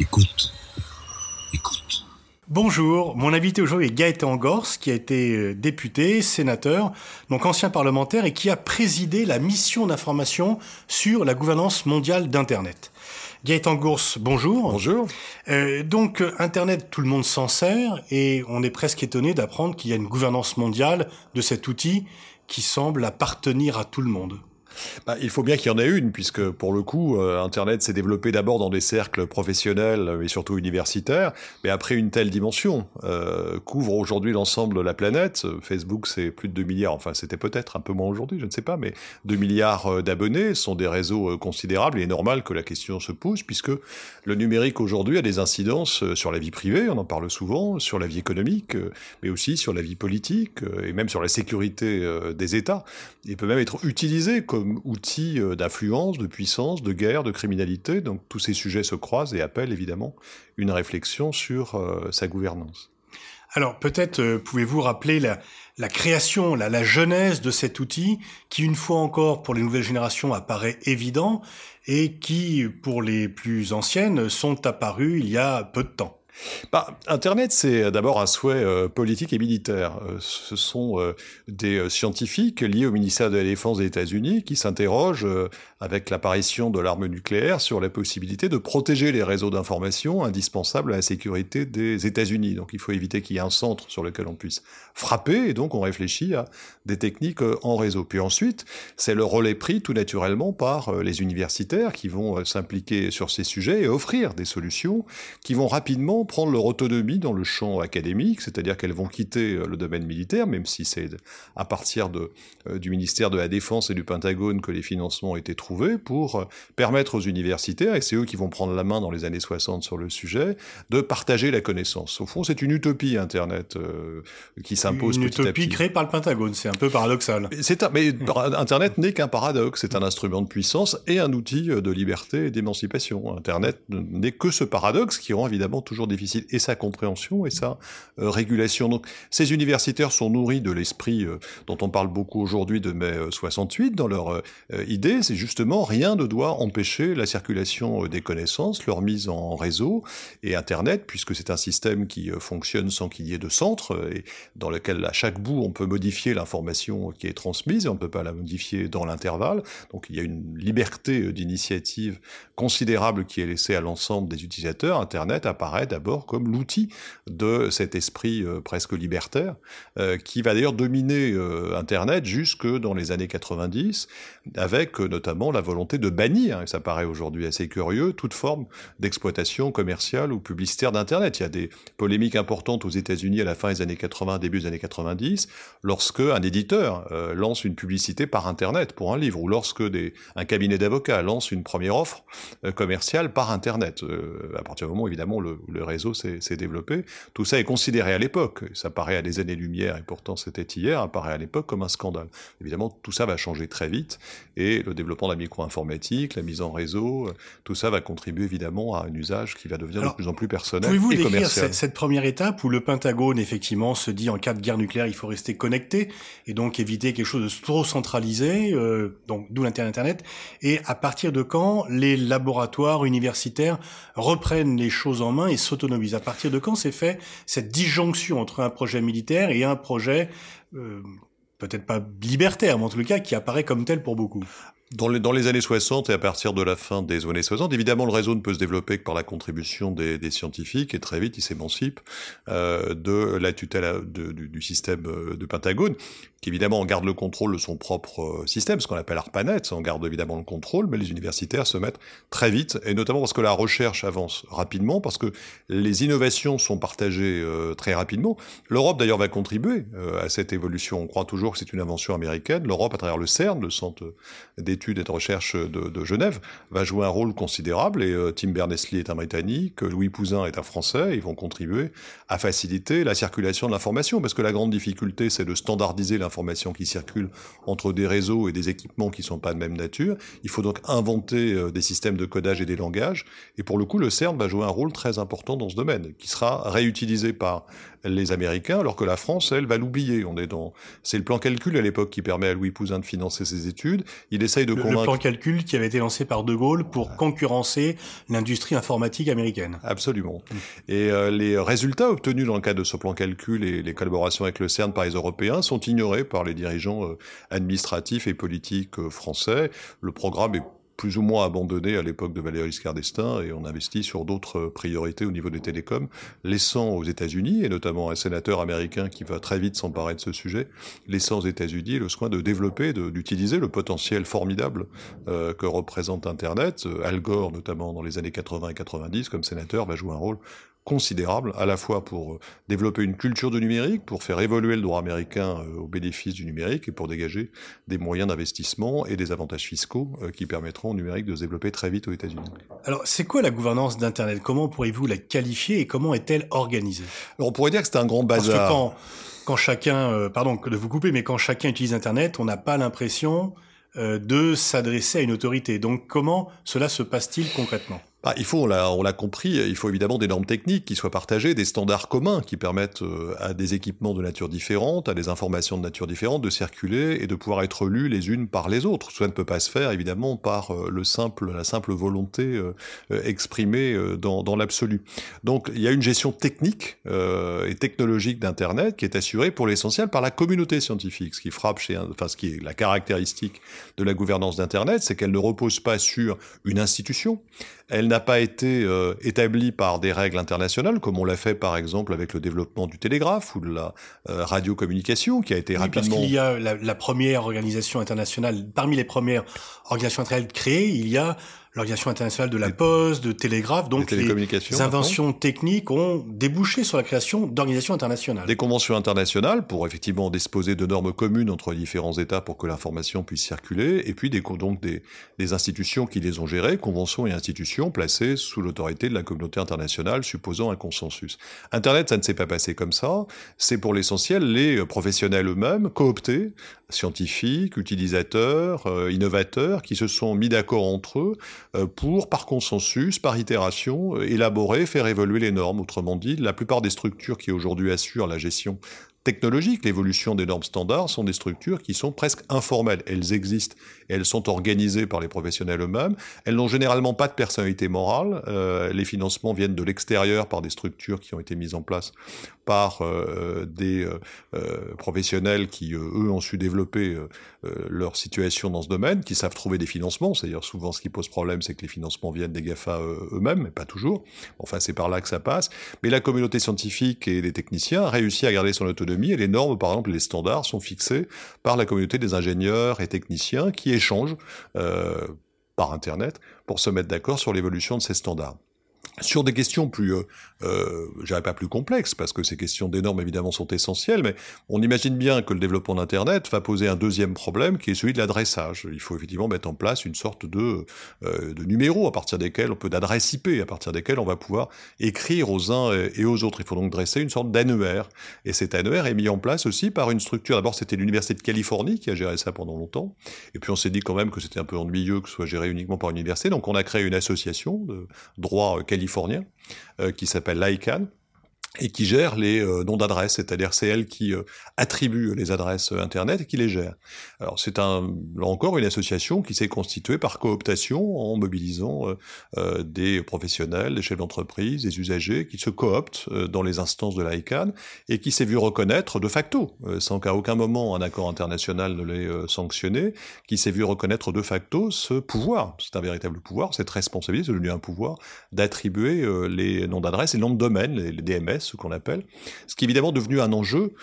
Écoute. Écoute. Bonjour, mon invité aujourd'hui est Gaëtan Gors, qui a été euh, député, sénateur, donc ancien parlementaire et qui a présidé la mission d'information sur la gouvernance mondiale d'Internet. Gaëtan Gors, bonjour. Bonjour. Euh, donc Internet, tout le monde s'en sert et on est presque étonné d'apprendre qu'il y a une gouvernance mondiale de cet outil qui semble appartenir à tout le monde. Bah, il faut bien qu'il y en ait une, puisque pour le coup, euh, Internet s'est développé d'abord dans des cercles professionnels et surtout universitaires, mais après une telle dimension, euh, couvre aujourd'hui l'ensemble de la planète. Facebook, c'est plus de 2 milliards, enfin c'était peut-être un peu moins aujourd'hui, je ne sais pas, mais 2 milliards euh, d'abonnés sont des réseaux considérables, et il est normal que la question se pose, puisque le numérique aujourd'hui a des incidences sur la vie privée, on en parle souvent, sur la vie économique, mais aussi sur la vie politique, et même sur la sécurité des États. Il peut même être utilisé comme outil euh, d'influence, de puissance, de guerre, de criminalité. Donc tous ces sujets se croisent et appellent évidemment une réflexion sur euh, sa gouvernance. Alors peut-être euh, pouvez-vous rappeler la, création, la, la, genèse de cet outil qui, une fois encore, pour les nouvelles générations, apparaît évident et qui, pour les plus anciennes, sont apparus il y a peu de temps? Bah, Internet, c'est d'abord un souhait euh, politique et militaire. Euh, ce sont euh, des scientifiques liés au ministère de la Défense des États-Unis qui s'interrogent, avec l'apparition de l'arme nucléaire, sur la possibilité de protéger les réseaux d'information indispensables à la sécurité des États-Unis. Donc il faut éviter qu'il y ait un centre sur lequel on puisse frapper, et donc on réfléchit à des techniques en réseau. Puis ensuite, c'est le relais pris tout naturellement par les universitaires qui vont s'impliquer sur ces sujets et offrir des solutions qui vont rapidement prendre leur autonomie dans le champ académique, c'est-à-dire qu'elles vont quitter euh, le domaine militaire, même si c'est à partir de, euh, du ministère de la Défense et du Pentagone que les financements ont été trouvés, pour euh, permettre aux universitaires, et c'est eux qui vont prendre la main dans les années 60 sur le sujet, de partager la connaissance. Au fond, c'est une utopie Internet qui s'impose petit à petit. Une utopie créée par le Pentagone, c'est un peu paradoxal. C'est mais Internet n'est qu'un paradoxe, c'est un instrument de puissance et un outil de liberté et d'émancipation. Internet n'est que ce paradoxe qui rend évidemment toujours difficile, et sa compréhension et sa euh, régulation. Donc ces universitaires sont nourris de l'esprit euh, dont on parle beaucoup aujourd'hui de mai 68 euh, dans leur idée, c'est justement rien ne doit empêcher la circulation des connaissances, leur mise en réseau et Internet, puisque c'est un système qui fonctionne sans qu'il y ait de centre et dans lequel à chaque bout on peut modifier l'information qui est transmise et on ne peut pas la modifier dans l'intervalle. Donc il y a une liberté d'initiative considérable qui est laissée à l'ensemble des utilisateurs. Internet apparaît d'abord comme l'outil de cet esprit euh, presque libertaire, euh, qui va d'ailleurs dominer euh, Internet jusque dans les années 90, avec notamment la volonté de bannir, et ça paraît aujourd'hui assez curieux, toute forme d'exploitation commerciale ou publicitaire d'Internet. Il y a des polémiques importantes aux États-Unis à la fin des années 80, début des années 90, lorsque un éditeur lance une publicité par Internet pour un livre, ou lorsque des, un cabinet d'avocats lance une première offre commerciale par Internet. à partir du moment, évidemment, le, le réseau s'est développé. Tout ça est considéré à l'époque, ça paraît à des années-lumière, et pourtant c'était hier, apparaît à l'époque comme un scandale. Évidemment, tout ça va changer très vite, et le développement de la micro-informatique, la mise en réseau, tout ça va contribuer évidemment à un usage qui va devenir de plus en plus personnel pouvez-vous et commercial. Cette, cette première étape où le Pentagone, effectivement, se dit en cas de guerre nucléaire, il faut rester connecté, et donc éviter quelque chose de trop centralisé, euh, donc d'où l'Internet, et à partir de quand les laboratoires universitaires reprennent les choses en main et À partir de quand s'est fait cette disjonction entre un projet militaire et un projet euh, peut-être pas libertaire, mais en tout cas qui apparaît comme tel pour beaucoup? Dans les, dans les, années 60 et à partir de la fin des années 60, évidemment, le réseau ne peut se développer que par la contribution des, des scientifiques et très vite, il s'émancipe euh, de la tutelle du, du, système euh, de Pentagone, qui évidemment garde le contrôle de son propre euh, système, ce qu'on appelle ARPANET, on garde évidemment le contrôle, mais les universitaires se mettent très vite, et notamment parce que la recherche avance rapidement, parce que les innovations sont partagées euh, très rapidement. L'Europe d'ailleurs va contribuer euh, à cette évolution. On croit toujours que c'est une invention américaine. L'Europe, à travers le CERN, le Centre d'études et de recherche de, Genève, va jouer un rôle considérable, et Tim Berners-Lee est un Britannique, Louis Pouzin est un Français, ils vont contribuer à faciliter la circulation de l'information, parce que la grande difficulté, c'est de standardiser l'information qui circulent entre des réseaux et des équipements qui ne sont pas de même nature. Il faut donc inventer euh, des systèmes de codage et des langages. Et pour le coup, le CERN va jouer un rôle très important dans ce domaine, qui sera réutilisé par les Américains, alors que la France, elle, va l'oublier. On est dans, c'est le plan calcul à l'époque qui permet à Louis Pouzin de financer ses études. Il essaye de le, convaincre. Le plan calcul qui avait été lancé par De Gaulle pour concurrencer l'industrie informatique américaine. Absolument. Et euh, les résultats obtenus dans le cadre de ce plan calcul et les collaborations avec le CERN par les Européens sont ignorés par les dirigeants euh, administratifs et politiques euh, français. Le programme est plus ou moins abandonné à l'époque de Valéry Giscard d'Estaing et on investit sur d'autres priorités au niveau des télécoms, laissant aux États-Unis, et notamment un sénateur américain qui va très vite s'emparer de ce sujet, laissant aux États-Unis le soin de développer, d'utiliser le potentiel formidable euh, que représente Internet. Al Gore, notamment dans les années 80 et 90, comme sénateur, va jouer un rôle considérable, à la fois pour euh, développer une culture de numérique, pour faire évoluer le droit américain euh, au bénéfice du numérique et pour dégager des moyens d'investissement et des avantages fiscaux euh, qui permettront au numérique de se développer très vite aux États-Unis. Alors, c'est quoi la gouvernance d'Internet? Comment pourriez-vous la qualifier et comment est-elle organisée? Alors, on pourrait dire que c'est un grand bazar. Parce que quand, quand chacun, pardon de vous couper, mais quand chacun utilise Internet, on n'a pas l'impression de s'adresser à une autorité. Donc, comment cela se passe-t-il concrètement? Bah, il faut, on l'a, compris, il faut évidemment des normes techniques qui soient partagées, des standards communs qui permettent euh, à des équipements de nature différente, à des informations de nature différente de circuler et de pouvoir être lues les unes par les autres. Cela ne peut pas se faire évidemment par euh, le simple, la simple volonté euh, exprimée dans, dans l'absolu. Donc il y a une gestion technique et technologique d'Internet qui est assurée pour l'essentiel par la communauté scientifique. Ce qui frappe chez, enfin ce qui est la caractéristique de la gouvernance d'Internet, c'est qu'elle ne repose pas sur une institution. Elle n'a pas été euh, établie par des règles internationales, comme on l'a fait par exemple avec le développement du télégraphe ou de la euh, radiocommunication, qui a été oui, rapidement... Parce qu'il y a la, la, première organisation internationale, parmi les premières organisations internationales créées, il y a l'Organisation internationale de la poste, de télégraphe, donc les, les inventions maintenant. techniques ont débouché sur la création d'organisations internationales. Des conventions internationales pour effectivement disposer de normes communes entre les différents États pour que l'information puisse circuler, et puis des, donc des, des institutions qui les ont gérées, conventions et institutions placées sous l'autorité de la communauté internationale, supposant un consensus. Internet, ça ne s'est pas passé comme ça. C'est pour l'essentiel les professionnels eux-mêmes, cooptés, scientifiques, utilisateurs, euh, innovateurs, qui se sont mis d'accord entre eux pour, par consensus, par itération, euh, élaborer, faire évoluer les normes. Autrement dit, la plupart des structures qui aujourd'hui assurent la gestion technologique, l'évolution des normes standards, sont des structures qui sont presque informelles. Elles existent et elles sont organisées par les professionnels eux-mêmes. Elles n'ont généralement pas de personnalité morale. Euh, les financements viennent de l'extérieur par des structures qui ont été mises en place par euh, des euh, professionnels qui, eux, ont su développer leur situation dans ce domaine, qui savent trouver des financements. C'est-à-dire souvent ce qui pose problème, c'est que les financements viennent des GAFA eux-mêmes, mais pas toujours. Enfin, c'est par là que ça passe. Mais la communauté scientifique et les techniciens a réussi à garder son autonomie et les normes, par exemple, les standards sont fixés par la communauté des ingénieurs et techniciens qui échangent euh, par Internet pour se mettre d'accord sur l'évolution de ces standards. Sur des questions plus, euh, euh, pas plus complexes, parce que ces questions des normes évidemment sont essentielles, mais on imagine bien que le développement d'Internet va poser un deuxième problème, qui est celui de l'adressage. Il faut effectivement mettre en place une sorte de, euh, de numéro à partir desquels on peut d'adresse IP, à partir desquels on va pouvoir écrire aux uns et aux autres. Il faut donc dresser une sorte d'annuaire. Et cet annuaire est mis en place aussi par une structure. D'abord, c'était l'université de Californie qui a géré ça pendant longtemps. Et puis on s'est dit quand même que c'était un peu ennuyeux que ce soit géré uniquement par une université. Donc on a créé une association de droit californien euh, qui s'appelle l'ICANN et qui gère les euh, noms d'adresses, c'est-à-dire c'est elle qui euh, attribue les adresses euh, Internet et qui les gère. Alors c'est un, là encore une association qui s'est constituée par cooptation en mobilisant des professionnels, des chefs d'entreprise, des usagers qui se cooptent dans les instances de l'ICANN et qui s'est vu reconnaître de facto, sans qu'à aucun moment un accord international ne l'ait sanctionné, qui s'est vu reconnaître de facto ce pouvoir, c'est un véritable pouvoir, cette responsabilité, c'est devenu un pouvoir d'attribuer les noms d'adresses et les noms de domaine, les, les DMS, ce qu'on appelle, ce qui est évidemment devenu un enjeu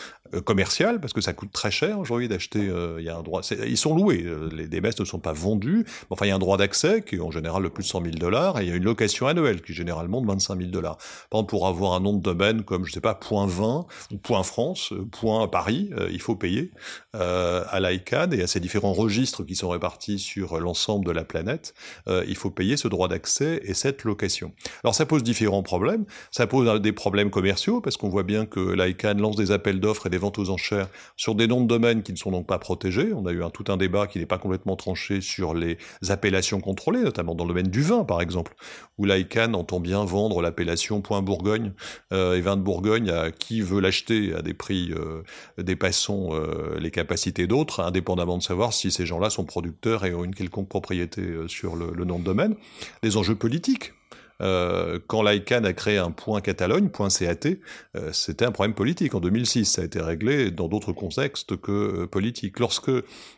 commercial parce que ça coûte très cher aujourd'hui d'acheter. Euh, il y a un droit, ils sont loués, euh, les DMS ne sont pas vendus. Enfin, il y a un droit d'accès qui est en général de plus de 100 000 dollars et il y a une location annuelle qui est généralement de 25 000 dollars. Par exemple, pour avoir un nom de domaine comme je sais pas point 20 ou point France, point Paris, il faut payer à l'ICANN et à ces différents registres qui sont répartis sur l'ensemble de la planète. il faut payer ce droit d'accès et cette location. Alors ça pose différents problèmes. Ça pose des problèmes commerciaux parce qu'on voit bien que l'ICANN lance des appels d'offres et des ventes aux enchères sur des noms de domaine qui ne sont donc pas protégés. On a eu un, tout un débat qui n'est pas complètement tranché sur les appellations contrôlées, notamment dans le domaine du vin, par exemple, où l'ICANN entend bien vendre l'appellation Point Bourgogne euh, et vin de Bourgogne à qui veut l'acheter à des prix euh, dépassant euh, les capacités d'autres, indépendamment de savoir si ces gens-là sont producteurs et ont une quelconque propriété sur le, le nom de domaine. Des enjeux politiques euh, quand l'ICANN a créé un point Catalogne, point CAT, euh, c'était un problème politique. En 2006, ça a été réglé dans d'autres contextes que euh, politiques. Lorsque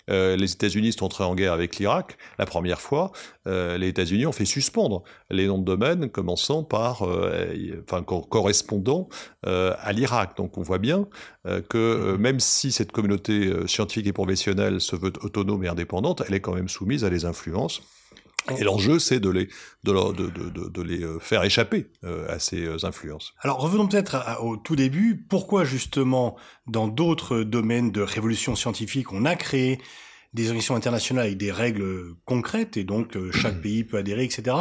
les États-Unis sont entrés en guerre avec l'Irak, la première fois, les États-Unis ont fait suspendre les noms de domaine, commençant par, enfin, co correspondant à l'Irak. Donc, on voit bien que même si cette communauté scientifique et professionnelle se veut autonome et indépendante, elle est quand même soumise à des influences et l'enjeu, c'est de les, de, de, de, de, les euh, faire échapper euh, à ces euh, influences. Alors revenons peut-être au tout début. Pourquoi justement, dans d'autres domaines de révolution scientifique, on a créé des organisations internationales avec des règles concrètes et donc chaque pays peut adhérer, etc.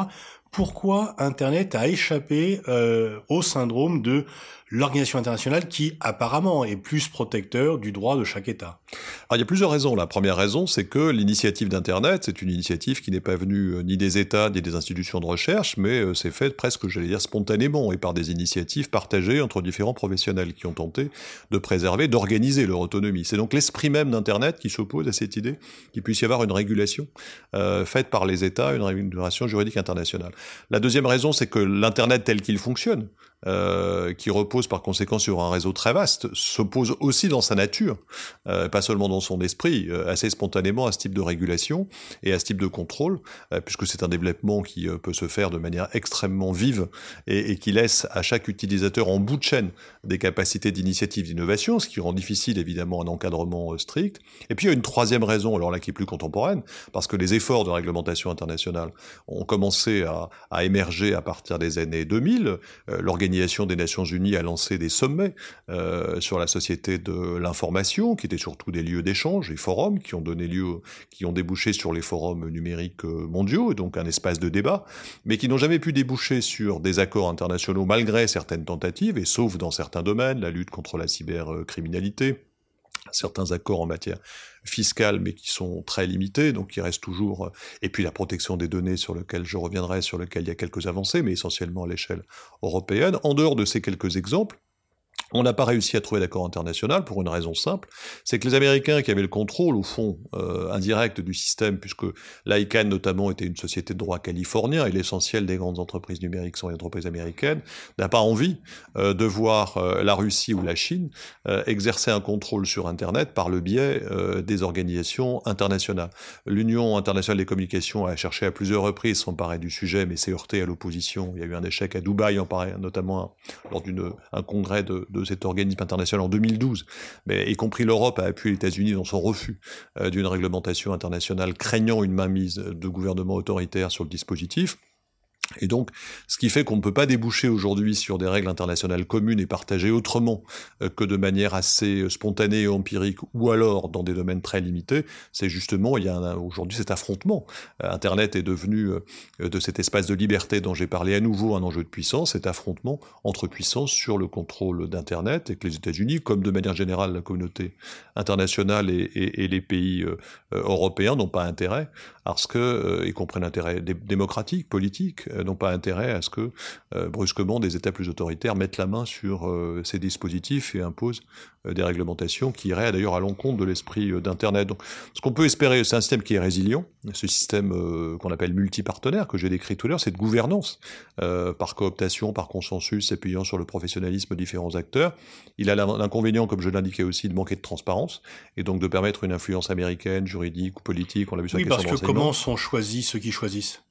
Pourquoi Internet a échappé euh, au syndrome de l'organisation internationale qui apparemment est plus protecteur du droit de chaque État Alors il y a plusieurs raisons. La première raison, c'est que l'initiative d'Internet, c'est une initiative qui n'est pas venue euh, ni des États ni des institutions de recherche, mais euh, c'est faite presque, j'allais dire, spontanément et par des initiatives partagées entre différents professionnels qui ont tenté de préserver, d'organiser leur autonomie. C'est donc l'esprit même d'Internet qui s'oppose à cette idée qu'il puisse y avoir une régulation euh, faite par les États, une régulation juridique internationale. La deuxième raison, c'est que l'Internet tel qu'il fonctionne, euh, qui repose par conséquent sur un réseau très vaste, s'oppose aussi dans sa nature, euh, pas seulement dans son esprit, euh, assez spontanément à ce type de régulation et à ce type de contrôle, puisque c'est un développement qui peut se faire de manière extrêmement vive et, qui laisse à chaque utilisateur en bout de chaîne des capacités d'initiative, d'innovation, ce qui rend difficile évidemment un encadrement strict. Et puis il y a une troisième raison, alors là qui est plus contemporaine, parce que les efforts de réglementation internationale ont commencé à, émerger à partir des années 2000. L'organisation l'Organisation des Nations Unies a lancé des sommets euh, sur la société de l'information, qui étaient surtout des lieux d'échange, et forums, qui ont donné lieu, qui ont débouché sur les forums numériques euh, mondiaux, et donc un espace de débat, mais qui n'ont jamais pu déboucher sur des accords internationaux malgré certaines tentatives, et sauf dans certains domaines, la lutte contre la cybercriminalité, certains accords en matière fiscale, mais qui sont très limités, donc il reste toujours, euh, et puis la protection des données sur lequel je reviendrai, sur lequel il y a quelques avancées, mais essentiellement à l'échelle européenne. En dehors de ces quelques exemples, on n'a pas réussi à trouver d'accord international pour une raison simple, c'est que les Américains qui avaient le contrôle, au fond, euh, indirect du système, puisque l'ICANN notamment était une société de droit californien et l'essentiel des grandes entreprises numériques sont les entreprises américaines, n'a pas envie euh, de voir euh, la Russie ou la Chine euh, exercer un contrôle sur Internet par le biais euh, des organisations internationales. L'Union internationale des communications a cherché à plusieurs reprises s'emparer du sujet, mais s'est heurté à l'opposition. Il y a eu un échec à Dubaï, en pareil, notamment lors d'un congrès de, de cet organisme international en 2012, mais y compris l'Europe a appuyé les États-Unis dans son refus euh, d'une réglementation internationale craignant une mainmise de gouvernements autoritaires sur le dispositif. Et donc, ce qui fait qu'on ne peut pas déboucher aujourd'hui sur des règles internationales communes et partagées autrement euh, que de manière assez euh, spontanée et empirique, ou alors dans des domaines très limités, c'est justement, il y a aujourd'hui cet affrontement. Euh, Internet est devenu, de cet espace de liberté dont j'ai parlé à nouveau, un enjeu de puissance, cet affrontement entre puissances sur le contrôle d'Internet, et que les États-Unis, comme de manière générale la communauté internationale et, les pays européens, n'ont pas intérêt, parce que, y compris l'intérêt démocratique, politique, n'ont pas intérêt à ce que euh, brusquement des États plus autoritaires mettent la main sur euh, ces dispositifs et imposent euh, des réglementations qui iraient d'ailleurs à l'encontre de l'esprit d'Internet. Donc, ce qu'on peut espérer, c'est un système qui est résilient, ce système qu'on appelle multipartenaire que j'ai décrit tout à l'heure, cette gouvernance par cooptation, par consensus, s'appuyant sur le professionnalisme de différents acteurs. Il a l'inconvénient, comme je l'indiquais aussi, de manquer de transparence et donc de permettre une influence américaine, juridique ou politique. On l'a vu sur oui, parce que comment sont choisis ceux qui choisissent?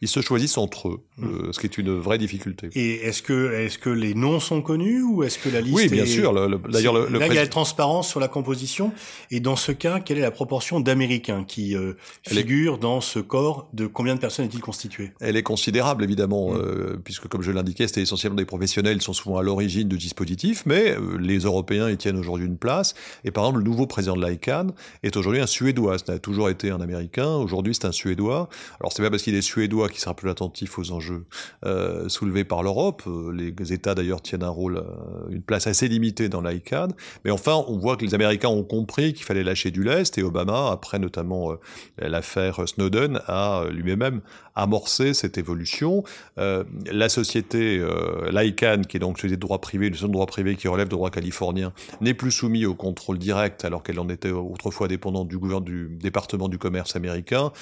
Ils se choisissent entre eux, mmh. euh, ce qui est une vraie difficulté. Et est-ce que, est-ce que les noms sont connus ou est-ce que la liste Oui, bien est... sûr. D'ailleurs, le, le, là, il y a la transparence sur la composition. Et dans ce cas, quelle est la proportion d'Américains qui euh, figurent est... dans ce corps De combien de personnes est-il constitué? Elle est considérable, évidemment, mmh. euh, puisque, comme je l'indiquais, c'était essentiellement des professionnels. Ils sont souvent à l'origine du dispositif, mais euh, les Européens y tiennent aujourd'hui une place. Et par exemple, le nouveau président de l'ICANN est aujourd'hui un Suédois. Ça a toujours été un Américain. Aujourd'hui, c'est un Suédois. Alors, c'est pas parce qu'il est Suédois Suédois qui sera plus attentif aux enjeux euh, soulevés par l'Europe. Les États d'ailleurs tiennent un rôle, une place assez limitée dans l'ICANN. Mais enfin, on voit que les Américains ont compris qu'il fallait lâcher du lest et Obama, après notamment l'affaire Snowden, a lui-même amorcé cette évolution. la société l'ICANN, qui est donc société de droit privé, le seul droit privé qui relève de droit californien, n'est plus soumis au contrôle direct alors qu'elle en était autrefois dépendante du, gouvernement, du département du commerce américain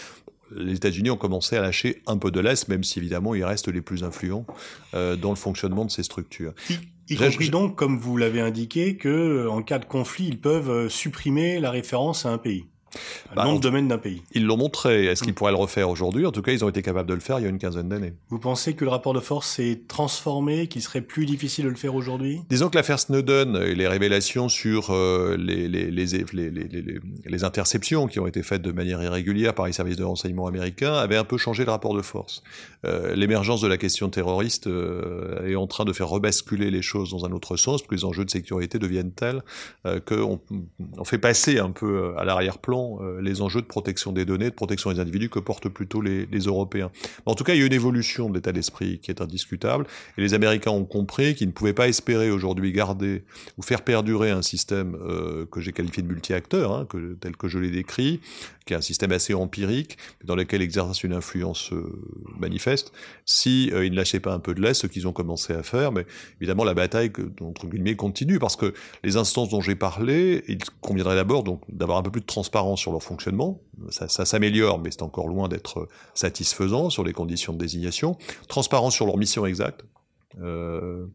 les États-Unis ont commencé à lâcher un peu de l'Est, même si évidemment ils restent les plus influents euh, dans le fonctionnement de ces structures. Y, compris donc, comme vous l'avez indiqué, que en cas de conflit, ils peuvent euh, supprimer la référence à un pays. Un bah, domaine d'un pays. Ils l'ont montré. Est-ce qu'ils pourraient le refaire aujourd'hui? En tout cas, ils ont été capables de le faire il y a une quinzaine d'années. Vous pensez que le rapport de force s'est transformé, qu'il serait plus difficile de le faire aujourd'hui? Disons que l'affaire Snowden et les révélations sur euh, les, les, les, les, interceptions qui ont été faites de manière irrégulière par les services de renseignement américains avaient un peu changé le rapport de force. Euh, l'émergence de la question terroriste euh, est en train de faire rebasculer les choses dans un autre sens, parce que les enjeux de sécurité deviennent tels qu'on on fait passer un peu à l'arrière-plan euh, les enjeux de protection des données, de protection des individus que portent plutôt les, Européens. En tout cas, il y a une évolution de l'état d'esprit qui est indiscutable, et les Américains ont compris qu'ils ne pouvaient pas espérer aujourd'hui garder ou faire perdurer un système euh, que j'ai qualifié de multi-acteur, hein, tel que je l'ai décrit, qui est un système assez empirique, dans lequel exerce une influence euh, manifeste, si ils ne lâchaient pas un peu de l'Est, ce qu'ils ont commencé à faire, mais évidemment la bataille, entre guillemets, continue, parce que les instances dont j'ai parlé, il conviendrait d'abord d'avoir un peu plus de transparence sur leur fonctionnement. Ça, s'améliore, mais c'est encore loin d'être satisfaisant sur les conditions de désignation. Transparence sur leur mission exacte. Euh,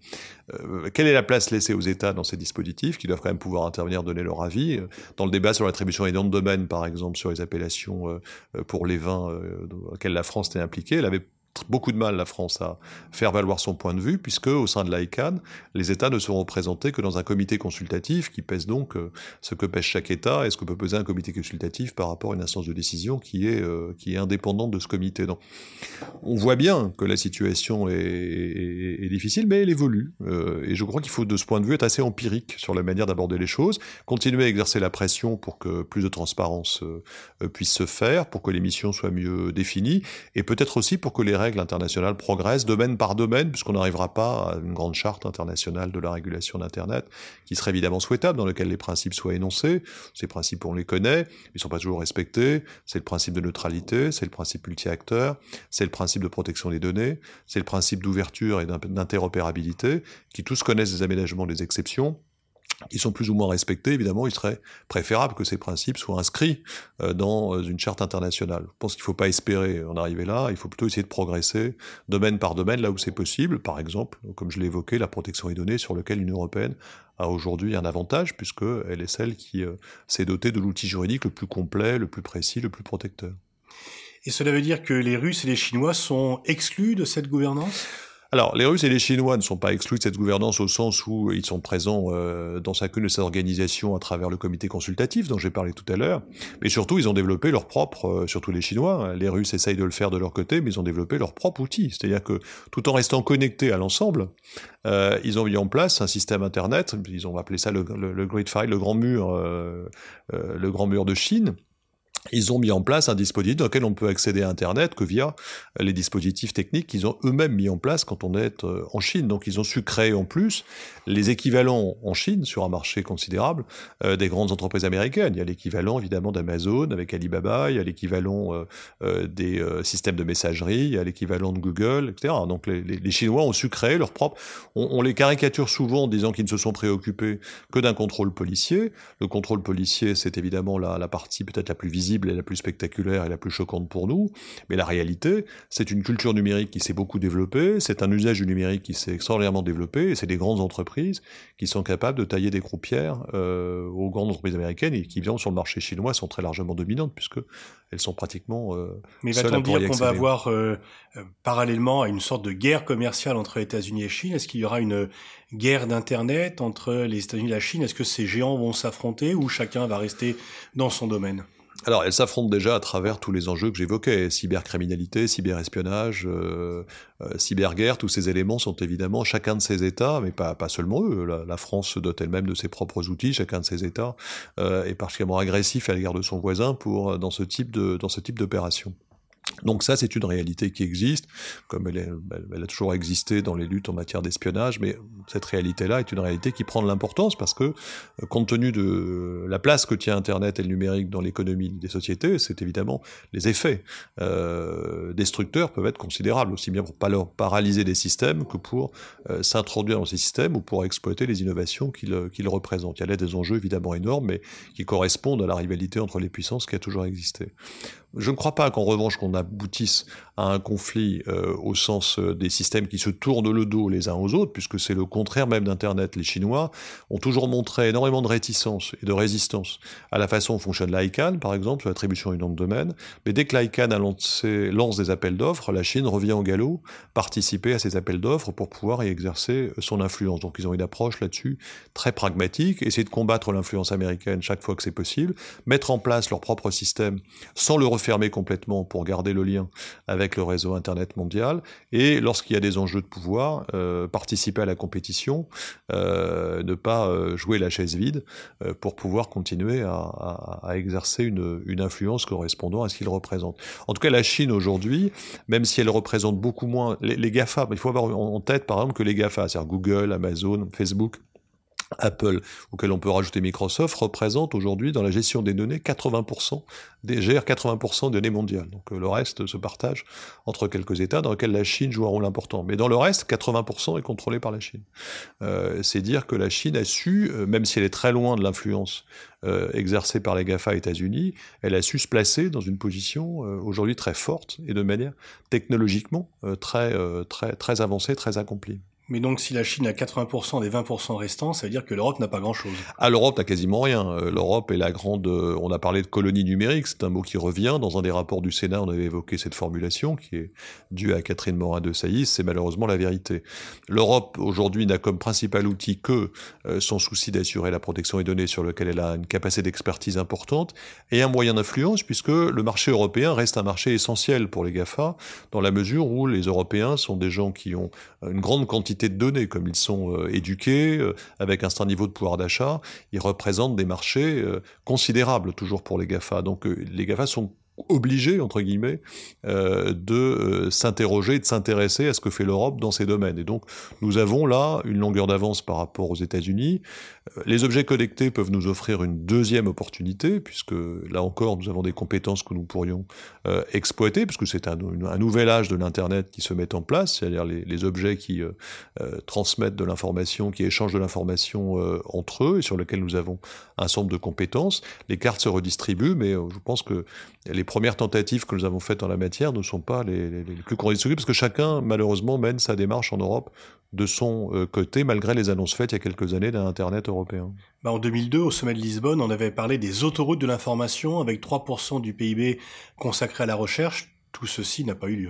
euh, quelle est la place laissée aux États dans ces dispositifs qui doivent quand même pouvoir intervenir, donner leur avis? Dans le débat sur l'attribution des noms de domaine, par exemple, sur les appellations euh, pour les vins dans lesquels la France était impliquée, elle avait beaucoup de mal, la France, à faire valoir son point de vue, puisque au sein de l'ICANN, les États ne seront représentés que dans un comité consultatif qui pèse donc euh, ce que pèse chaque État et ce que peut peser un comité consultatif par rapport à une instance de décision qui est, euh, qui est indépendante de ce comité. Donc, on voit bien que la situation est, difficile, mais elle évolue. Euh, et je crois qu'il faut, de ce point de vue, être assez empirique sur la manière d'aborder les choses, continuer à exercer la pression pour que plus de transparence puisse se faire, pour que les missions soient mieux définies, et peut-être aussi pour que les règles internationales progressent domaine par domaine, puisqu'on n'arrivera pas à une grande charte internationale de la régulation d'Internet, qui serait évidemment souhaitable, dans laquelle les principes soient énoncés. Ces principes, on les connaît, ils ne sont pas toujours respectés. C'est le principe de neutralité, c'est le principe multi-acteur, c'est le principe de protection des données, c'est le principe d'ouverture et d'interopérabilité, qui tous connaissent des aménagements, des exceptions qui sont plus ou moins respectés, évidemment, il serait préférable que ces principes soient inscrits euh, dans euh, une charte internationale. Je pense qu'il ne faut pas espérer en arriver là, il faut plutôt essayer de progresser domaine par domaine là où c'est possible. Par exemple, comme je l'ai évoqué, la protection des données sur lequel l'Union européenne a aujourd'hui un avantage puisqu'elle est celle qui euh, s'est dotée de l'outil juridique le plus complet, le plus précis, le plus protecteur. Et cela veut dire que les Russes et les Chinois sont exclus de cette gouvernance? Alors, les Russes et les Chinois ne sont pas exclus de cette gouvernance au sens où ils sont présents euh, dans chacune de ces organisations à travers le comité consultatif dont j'ai parlé tout à l'heure. Mais surtout, ils ont développé leur propre, euh, surtout les Chinois, hein. les Russes essayent de le faire de leur côté, mais ils ont développé leur propre outil. C'est-à-dire que tout en restant connectés à l'ensemble, euh, ils ont mis en place un système Internet, ils ont appelé ça le, Great Fire, le grand mur, le grand mur de Chine, ils ont mis en place un dispositif dans lequel on peut accéder à Internet que via les dispositifs techniques qu'ils ont eux-mêmes mis en place quand on est euh, en Chine. Donc ils ont su créer en plus les équivalents en Chine sur un marché considérable euh, des grandes entreprises américaines. Il y a l'équivalent évidemment d'Amazon avec Alibaba, il y a l'équivalent euh, des systèmes de messagerie, il y a l'équivalent de Google, etc. Donc les, Chinois ont su créer leur propre... On, les caricature souvent en disant qu'ils ne se sont préoccupés que d'un contrôle policier. Le contrôle policier, c'est évidemment la, la partie peut-être la plus visible et la plus spectaculaire et la plus choquante pour nous, mais la réalité, c'est une culture numérique qui s'est beaucoup développée, c'est un usage du numérique qui s'est extraordinairement développé, et c'est des grandes entreprises qui sont capables de tailler des croupières euh, aux grandes entreprises américaines et qui, viennent sur le marché chinois, sont très largement dominantes, puisque elles sont pratiquement euh, Mais va-t-on dire qu'on va avoir, euh, parallèlement à une sorte de guerre commerciale entre États-Unis et Chine, est-ce qu'il y aura une guerre d'Internet entre les États-Unis et la Chine? Est-ce que ces géants vont s'affronter ou chacun va rester dans son domaine? Alors, elles s'affrontent déjà à travers tous les enjeux que j'évoquais, cybercriminalité, cyberespionnage, euh, euh, cyberguerre, tous ces éléments sont évidemment chacun de ces États, mais pas, seulement eux. La, France se dote elle-même de ses propres outils, chacun de ces États euh, est particulièrement agressif à l'égard de son voisin pour dans ce type de dans ce type d'opération. Donc ça, c'est une réalité qui existe, comme elle, a toujours existé dans les luttes en matière d'espionnage, mais cette réalité-là est une réalité qui prend de l'importance parce que, euh, compte tenu de la place que tient Internet et le numérique dans l'économie des sociétés, c'est évidemment les effets euh, destructeurs peuvent être considérables, aussi bien pour paralyser des systèmes que pour euh, s'introduire dans ces systèmes ou pour exploiter les innovations qu'ils représentent. Il y a là des enjeux évidemment énormes, mais qui correspondent à la rivalité entre les puissances qui a toujours existé. Je ne crois pas qu'en revanche aboutisse à un conflit euh, au sens euh, des systèmes qui se tournent le dos les uns aux autres, puisque c'est le contraire même d'Internet. Les Chinois ont toujours montré énormément de réticence et de résistance à la façon dont fonctionne l'ICANN, par exemple, sur l'attribution du nom de domaine. Mais dès que l'ICANN lance des appels d'offres, la Chine revient au galop, participer à ces appels d'offres pour pouvoir y exercer son influence. Donc ils ont une approche là-dessus très pragmatique, essayer de combattre l'influence américaine chaque fois que c'est possible, mettre en place leur propre système sans le fermer complètement pour garder le lien avec le réseau Internet mondial, et lorsqu'il y a des enjeux de pouvoir, euh, participer à la compétition, euh, ne pas euh, jouer la chaise vide pour pouvoir continuer à, exercer une, influence correspondant à ce qu'il représente. En tout cas, la Chine aujourd'hui, même si elle représente beaucoup moins les, les GAFA, il faut avoir en tête par exemple que les GAFA, c'est-à-dire Google, Amazon, Facebook, Apple, auquel on peut rajouter Microsoft, représente aujourd'hui dans la gestion des données 80% des gère 80% des données mondiales. Donc euh, le reste se partage entre quelques États dans lesquels la Chine joue un rôle important. Mais dans le reste, 80% est contrôlé par la Chine. Euh, c'est dire que la Chine a su, euh, même si elle est très loin de l'influence exercée par les GAFA États-Unis, elle a su se placer dans une position aujourd'hui très forte et de manière technologiquement très, très, très avancée, très accomplie. Mais donc, si la Chine a 80% des 20% restants, ça veut dire que l'Europe n'a pas grand-chose. Ah, l'Europe n'a quasiment rien. Euh, L'Europe est la grande. Euh, on a parlé de colonie numérique, c'est un mot qui revient. Dans un des rapports du Sénat, on avait évoqué cette formulation qui est due à Catherine Morin de Sailly. C'est malheureusement la vérité. L'Europe aujourd'hui n'a comme principal outil que euh, son souci d'assurer la protection des données, sur lequel elle a une capacité d'expertise importante et un moyen d'influence, puisque le marché européen reste un marché essentiel pour les Gafa, dans la mesure où les Européens sont des gens qui ont une grande quantité de données, comme ils sont euh, éduqués, euh, avec un certain niveau de pouvoir d'achat, ils représentent des marchés euh, considérables toujours pour les GAFA. Donc les GAFA sont obligé, entre guillemets, euh, de euh, s'interroger, de s'intéresser à ce que fait l'Europe dans ces domaines. Et donc, nous avons là une longueur d'avance par rapport aux États-Unis. Euh, les objets connectés peuvent nous offrir une deuxième opportunité, puisque là encore, nous avons des compétences que nous pourrions exploiter, puisque c'est un, nouvel âge de l'Internet qui se met en place, c'est-à-dire les, objets qui transmettent de l'information, qui échangent de l'information entre eux, et sur lesquels nous avons un certain nombre de compétences. Les cartes se redistribuent, mais je pense que les premières tentatives que nous avons faites en la matière ne sont pas les, plus conditionnées, parce que chacun, malheureusement, mène sa démarche en Europe de son euh, côté, malgré les annonces faites il y a quelques années d'un Internet européen. Bah en 2002, au sommet de Lisbonne, on avait parlé des autoroutes de l'information, avec 3% du PIB consacré à la recherche. Tout ceci n'a pas eu lieu.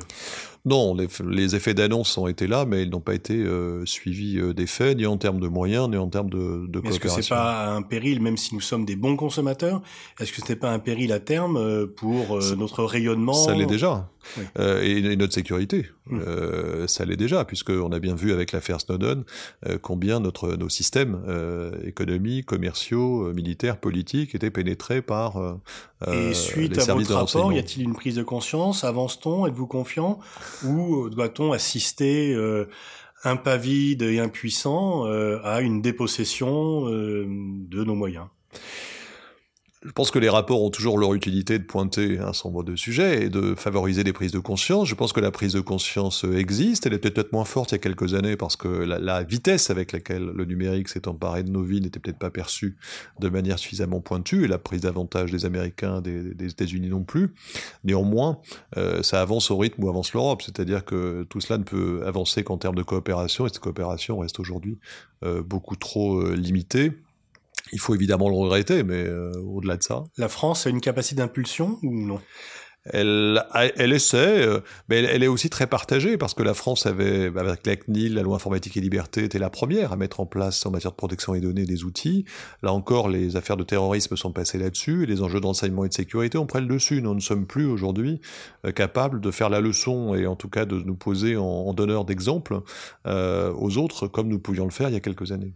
Non, les, effets d'annonce ont été là, mais ils n'ont pas été euh, suivis euh, d'effets, ni en termes de moyens, ni en termes de, de Est-ce que c'est pas un péril, même si nous sommes des bons consommateurs, est-ce que ce n'est pas un péril à terme euh, pour notre rayonnement Ça l'est déjà. et, notre sécurité. Hum. ça l'est déjà, puisqu'on a bien vu avec l'affaire Snowden combien notre, nos systèmes économiques, commerciaux, militaires, politiques étaient pénétrés par Et suite à votre rapport, y a-t-il une prise de conscience? Avance-t-on? Êtes-vous confiant? Ou doit-on assister euh, impavide et impuissant euh, à une dépossession euh, de nos moyens? Je pense que les rapports ont toujours leur utilité de pointer un certain nombre de sujets et de favoriser des prises de conscience. Je pense que la prise de conscience existe. Elle était peut-être moins forte il y a quelques années parce que la, vitesse avec laquelle le numérique s'est emparé de nos vies n'était peut-être pas perçue de manière suffisamment pointue et la prise d'avantage des Américains, des, des États-Unis non plus. Néanmoins, euh, ça avance au rythme où avance l'Europe. C'est-à-dire que tout cela ne peut avancer qu'en termes de coopération et cette coopération reste aujourd'hui euh, beaucoup trop euh, limitée. Il faut évidemment le regretter, mais euh, au-delà de ça. La France a une capacité d'impulsion ou non? Elle, elle essaie, euh, mais elle, est aussi très partagée parce que la France avait, avec la CNIL, la loi informatique et liberté, était la première à mettre en place en matière de protection des données des outils. Là encore, les affaires de terrorisme sont passées là-dessus et les enjeux d'enseignement et de sécurité ont pris le dessus. Nous ne sommes plus aujourd'hui euh, capables de faire la leçon et en tout cas de nous poser en, donneur d'exemple aux autres comme nous pouvions le faire il y a quelques années.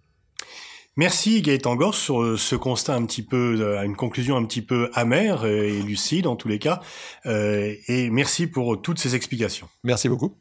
Merci Gaëtan Gors sur euh, ce constat un petit peu, euh, une conclusion un petit peu amère et lucide en tous les cas. Euh, et merci pour toutes ces explications. Merci beaucoup.